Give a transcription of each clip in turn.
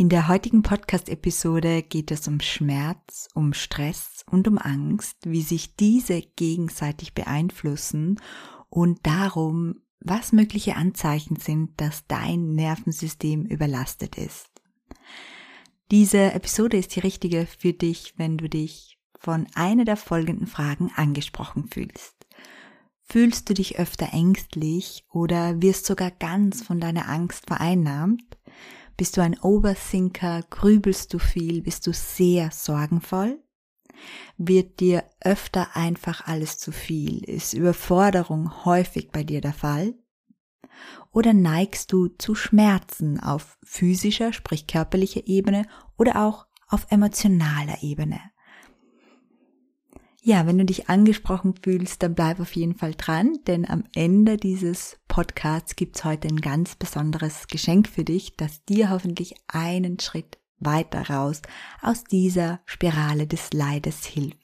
In der heutigen Podcast-Episode geht es um Schmerz, um Stress und um Angst, wie sich diese gegenseitig beeinflussen und darum, was mögliche Anzeichen sind, dass dein Nervensystem überlastet ist. Diese Episode ist die richtige für dich, wenn du dich von einer der folgenden Fragen angesprochen fühlst. Fühlst du dich öfter ängstlich oder wirst sogar ganz von deiner Angst vereinnahmt? Bist du ein Overthinker? Grübelst du viel? Bist du sehr sorgenvoll? Wird dir öfter einfach alles zu viel? Ist Überforderung häufig bei dir der Fall? Oder neigst du zu Schmerzen auf physischer, sprich körperlicher Ebene oder auch auf emotionaler Ebene? Ja, wenn du dich angesprochen fühlst, dann bleib auf jeden Fall dran, denn am Ende dieses Podcasts gibt's heute ein ganz besonderes Geschenk für dich, das dir hoffentlich einen Schritt weiter raus aus dieser Spirale des Leides hilft.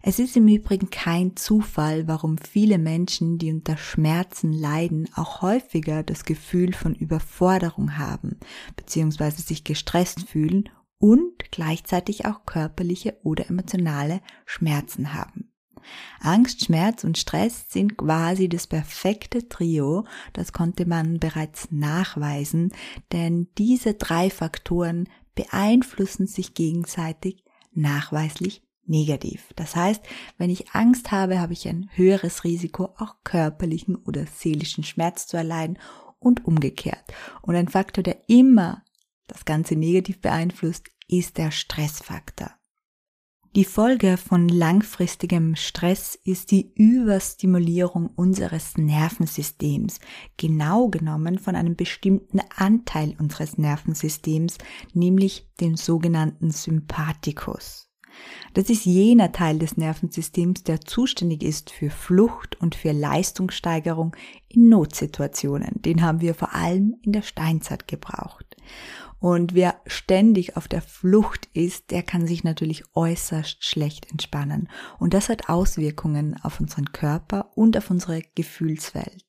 Es ist im Übrigen kein Zufall, warum viele Menschen, die unter Schmerzen leiden, auch häufiger das Gefühl von Überforderung haben, beziehungsweise sich gestresst fühlen und gleichzeitig auch körperliche oder emotionale Schmerzen haben. Angst, Schmerz und Stress sind quasi das perfekte Trio, das konnte man bereits nachweisen, denn diese drei Faktoren beeinflussen sich gegenseitig nachweislich negativ. Das heißt, wenn ich Angst habe, habe ich ein höheres Risiko, auch körperlichen oder seelischen Schmerz zu erleiden und umgekehrt. Und ein Faktor, der immer das Ganze negativ beeinflusst, ist der Stressfaktor. Die Folge von langfristigem Stress ist die Überstimulierung unseres Nervensystems, genau genommen von einem bestimmten Anteil unseres Nervensystems, nämlich dem sogenannten Sympathikus. Das ist jener Teil des Nervensystems, der zuständig ist für Flucht und für Leistungssteigerung in Notsituationen. Den haben wir vor allem in der Steinzeit gebraucht. Und wer ständig auf der Flucht ist, der kann sich natürlich äußerst schlecht entspannen. Und das hat Auswirkungen auf unseren Körper und auf unsere Gefühlswelt.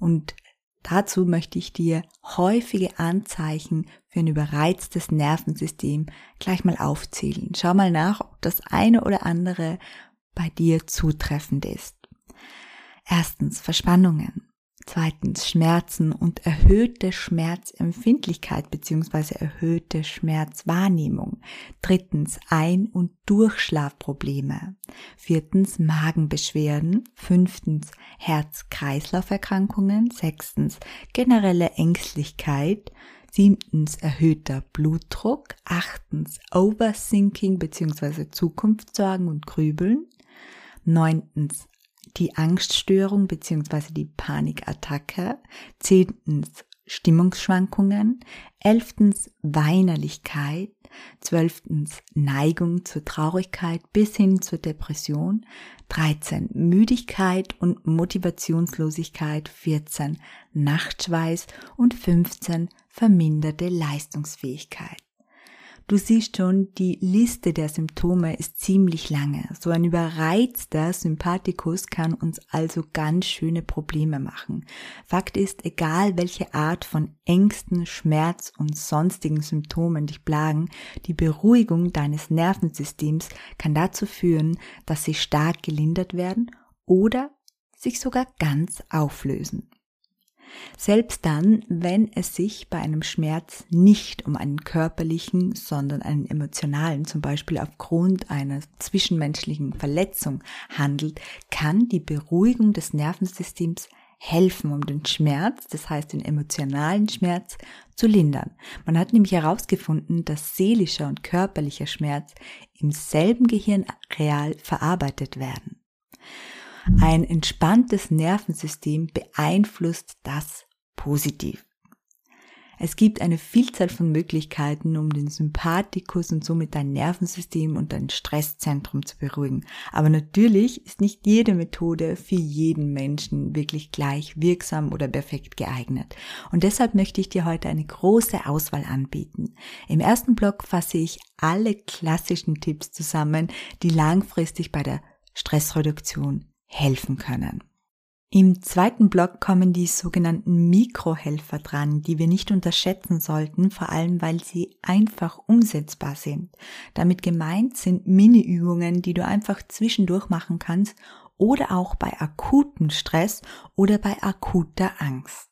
Und dazu möchte ich dir häufige Anzeichen für ein überreiztes Nervensystem gleich mal aufzählen. Schau mal nach, ob das eine oder andere bei dir zutreffend ist. Erstens Verspannungen. Zweitens Schmerzen und erhöhte Schmerzempfindlichkeit bzw. erhöhte Schmerzwahrnehmung. Drittens Ein- und Durchschlafprobleme. Viertens Magenbeschwerden. Fünftens Herz-Kreislauf-Erkrankungen. Sechstens generelle Ängstlichkeit. Siebtens erhöhter Blutdruck. Achtens Overthinking bzw. Zukunftssorgen und Grübeln. Neuntens die Angststörung bzw. die Panikattacke, zehntens Stimmungsschwankungen, elftens Weinerlichkeit, zwölftens Neigung zur Traurigkeit bis hin zur Depression, 13 Müdigkeit und Motivationslosigkeit, 14 Nachtschweiß und 15 verminderte Leistungsfähigkeit. Du siehst schon, die Liste der Symptome ist ziemlich lange. So ein überreizter Sympathikus kann uns also ganz schöne Probleme machen. Fakt ist, egal welche Art von Ängsten, Schmerz und sonstigen Symptomen dich plagen, die Beruhigung deines Nervensystems kann dazu führen, dass sie stark gelindert werden oder sich sogar ganz auflösen. Selbst dann, wenn es sich bei einem Schmerz nicht um einen körperlichen, sondern einen emotionalen, zum Beispiel aufgrund einer zwischenmenschlichen Verletzung handelt, kann die Beruhigung des Nervensystems helfen, um den Schmerz, das heißt den emotionalen Schmerz, zu lindern. Man hat nämlich herausgefunden, dass seelischer und körperlicher Schmerz im selben Gehirnareal verarbeitet werden. Ein entspanntes Nervensystem beeinflusst das positiv. Es gibt eine Vielzahl von Möglichkeiten, um den Sympathikus und somit dein Nervensystem und dein Stresszentrum zu beruhigen. Aber natürlich ist nicht jede Methode für jeden Menschen wirklich gleich wirksam oder perfekt geeignet. Und deshalb möchte ich dir heute eine große Auswahl anbieten. Im ersten Block fasse ich alle klassischen Tipps zusammen, die langfristig bei der Stressreduktion helfen können. Im zweiten Block kommen die sogenannten Mikrohelfer dran, die wir nicht unterschätzen sollten, vor allem weil sie einfach umsetzbar sind. Damit gemeint sind Mini-Übungen, die du einfach zwischendurch machen kannst oder auch bei akutem Stress oder bei akuter Angst.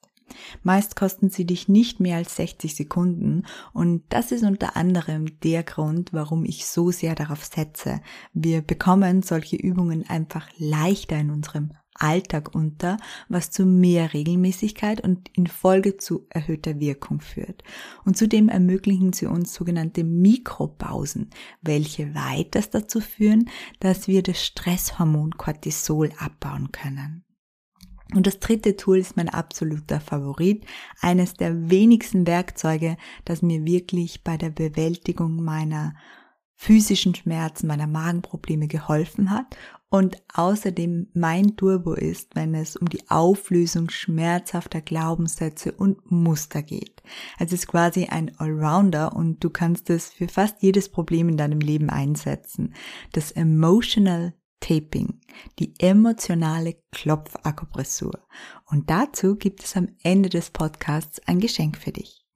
Meist kosten sie dich nicht mehr als 60 Sekunden und das ist unter anderem der Grund, warum ich so sehr darauf setze. Wir bekommen solche Übungen einfach leichter in unserem Alltag unter, was zu mehr Regelmäßigkeit und in Folge zu erhöhter Wirkung führt. Und zudem ermöglichen sie uns sogenannte Mikropausen, welche weiters dazu führen, dass wir das Stresshormon Cortisol abbauen können. Und das dritte Tool ist mein absoluter Favorit, eines der wenigsten Werkzeuge, das mir wirklich bei der Bewältigung meiner physischen Schmerzen, meiner Magenprobleme geholfen hat und außerdem mein Turbo ist, wenn es um die Auflösung schmerzhafter Glaubenssätze und Muster geht. Es ist quasi ein Allrounder und du kannst es für fast jedes Problem in deinem Leben einsetzen. Das Emotional Taping, die emotionale Klopfakupressur. Und dazu gibt es am Ende des Podcasts ein Geschenk für dich.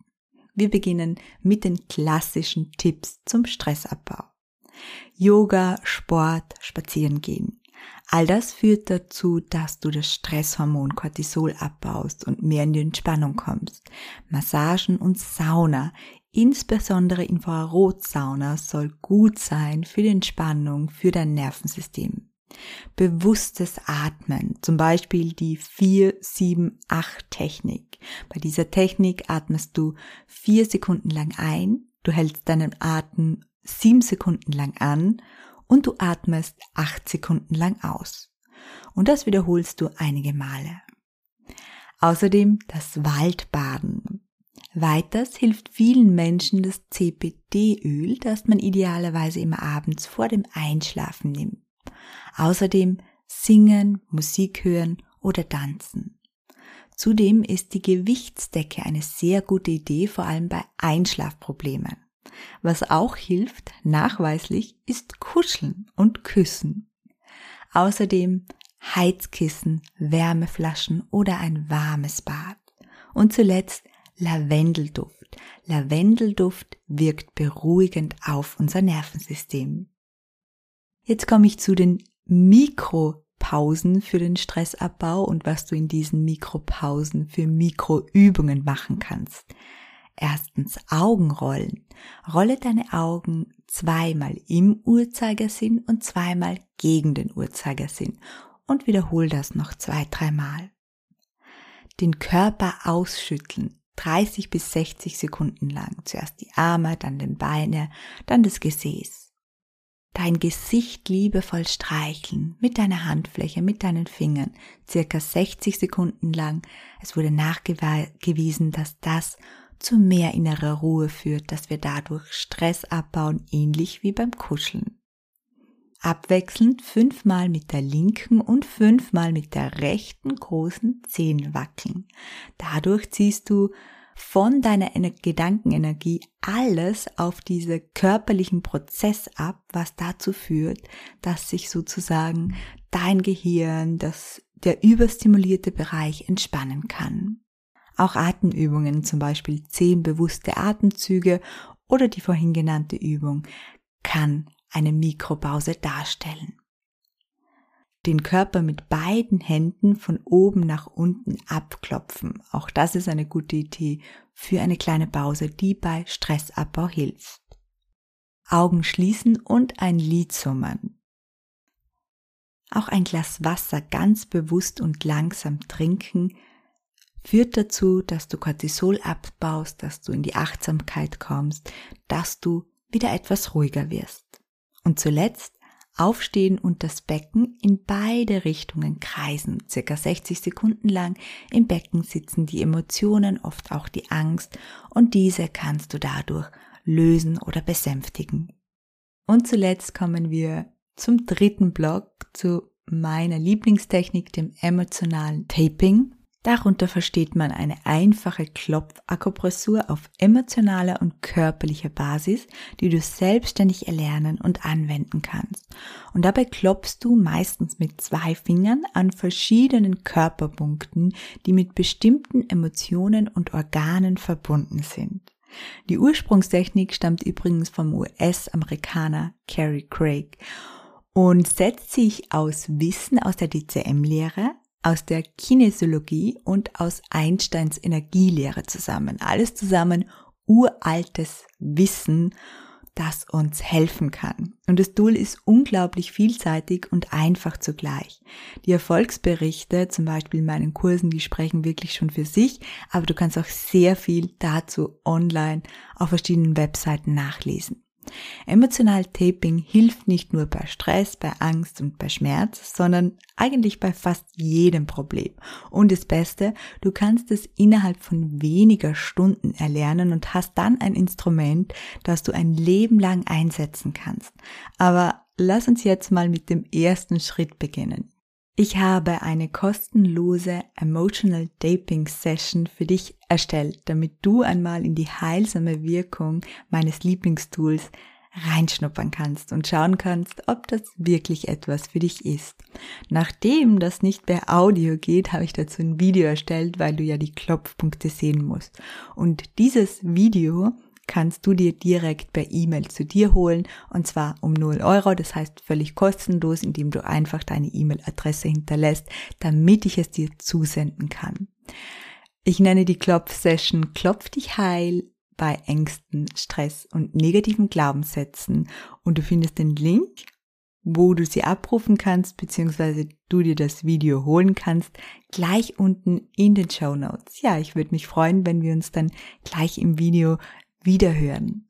Wir beginnen mit den klassischen Tipps zum Stressabbau. Yoga, Sport, Spazieren gehen. All das führt dazu, dass du das Stresshormon Cortisol abbaust und mehr in die Entspannung kommst. Massagen und Sauna, insbesondere Infrarotsauna, soll gut sein für die Entspannung, für dein Nervensystem. Bewusstes Atmen, zum Beispiel die 4-7-8-Technik. Bei dieser Technik atmest du vier Sekunden lang ein, du hältst deinen Atem sieben Sekunden lang an und du atmest acht Sekunden lang aus. Und das wiederholst du einige Male. Außerdem das Waldbaden. Weiters hilft vielen Menschen das CBD-Öl, das man idealerweise immer abends vor dem Einschlafen nimmt. Außerdem singen, Musik hören oder tanzen. Zudem ist die Gewichtsdecke eine sehr gute Idee, vor allem bei Einschlafproblemen. Was auch hilft, nachweislich, ist Kuscheln und Küssen. Außerdem Heizkissen, Wärmeflaschen oder ein warmes Bad. Und zuletzt Lavendelduft. Lavendelduft wirkt beruhigend auf unser Nervensystem. Jetzt komme ich zu den Mikropausen für den Stressabbau und was du in diesen Mikropausen für Mikroübungen machen kannst. Erstens Augenrollen. Rolle deine Augen zweimal im Uhrzeigersinn und zweimal gegen den Uhrzeigersinn und wiederhol das noch zwei, dreimal. Den Körper ausschütteln. 30 bis 60 Sekunden lang. Zuerst die Arme, dann den Beine, dann das Gesäß. Dein Gesicht liebevoll streicheln mit deiner Handfläche, mit deinen Fingern, circa 60 Sekunden lang. Es wurde nachgewiesen, dass das zu mehr innerer Ruhe führt, dass wir dadurch Stress abbauen, ähnlich wie beim Kuscheln. Abwechselnd fünfmal mit der linken und fünfmal mit der rechten großen Zehen wackeln. Dadurch ziehst du von deiner Gedankenenergie alles auf diese körperlichen Prozess ab, was dazu führt, dass sich sozusagen dein Gehirn, das der überstimulierte Bereich entspannen kann. Auch Atemübungen, zum Beispiel zehn bewusste Atemzüge oder die vorhin genannte Übung, kann eine Mikropause darstellen. Den Körper mit beiden Händen von oben nach unten abklopfen. Auch das ist eine gute Idee für eine kleine Pause, die bei Stressabbau hilft. Augen schließen und ein Lied summen. Auch ein Glas Wasser ganz bewusst und langsam trinken führt dazu, dass du Cortisol abbaust, dass du in die Achtsamkeit kommst, dass du wieder etwas ruhiger wirst. Und zuletzt aufstehen und das Becken in beide Richtungen kreisen, circa 60 Sekunden lang. Im Becken sitzen die Emotionen, oft auch die Angst und diese kannst du dadurch lösen oder besänftigen. Und zuletzt kommen wir zum dritten Block, zu meiner Lieblingstechnik, dem emotionalen Taping. Darunter versteht man eine einfache Klopfakupressur auf emotionaler und körperlicher Basis, die du selbstständig erlernen und anwenden kannst. Und dabei klopfst du meistens mit zwei Fingern an verschiedenen Körperpunkten, die mit bestimmten Emotionen und Organen verbunden sind. Die Ursprungstechnik stammt übrigens vom US-Amerikaner Cary Craig und setzt sich aus Wissen aus der DCM-Lehre, aus der Kinesiologie und aus Einsteins Energielehre zusammen. Alles zusammen uraltes Wissen, das uns helfen kann. Und das Tool ist unglaublich vielseitig und einfach zugleich. Die Erfolgsberichte, zum Beispiel in meinen Kursen, die sprechen wirklich schon für sich, aber du kannst auch sehr viel dazu online auf verschiedenen Webseiten nachlesen. Emotional Taping hilft nicht nur bei Stress, bei Angst und bei Schmerz, sondern eigentlich bei fast jedem Problem. Und das Beste, du kannst es innerhalb von weniger Stunden erlernen und hast dann ein Instrument, das du ein Leben lang einsetzen kannst. Aber lass uns jetzt mal mit dem ersten Schritt beginnen. Ich habe eine kostenlose Emotional Taping Session für dich erstellt, damit du einmal in die heilsame Wirkung meines Lieblingstools reinschnuppern kannst und schauen kannst, ob das wirklich etwas für dich ist. Nachdem das nicht per Audio geht, habe ich dazu ein Video erstellt, weil du ja die Klopfpunkte sehen musst. Und dieses Video kannst du dir direkt per E-Mail zu dir holen und zwar um 0 Euro, das heißt völlig kostenlos, indem du einfach deine E-Mail-Adresse hinterlässt, damit ich es dir zusenden kann. Ich nenne die Klopf-Session Klopf dich heil bei Ängsten, Stress und negativen Glaubenssätzen und du findest den Link, wo du sie abrufen kannst, beziehungsweise du dir das Video holen kannst, gleich unten in den Show Notes. Ja, ich würde mich freuen, wenn wir uns dann gleich im Video wiederhören.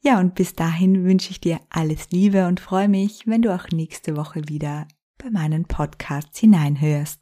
Ja, und bis dahin wünsche ich dir alles Liebe und freue mich, wenn du auch nächste Woche wieder bei meinen Podcasts hineinhörst.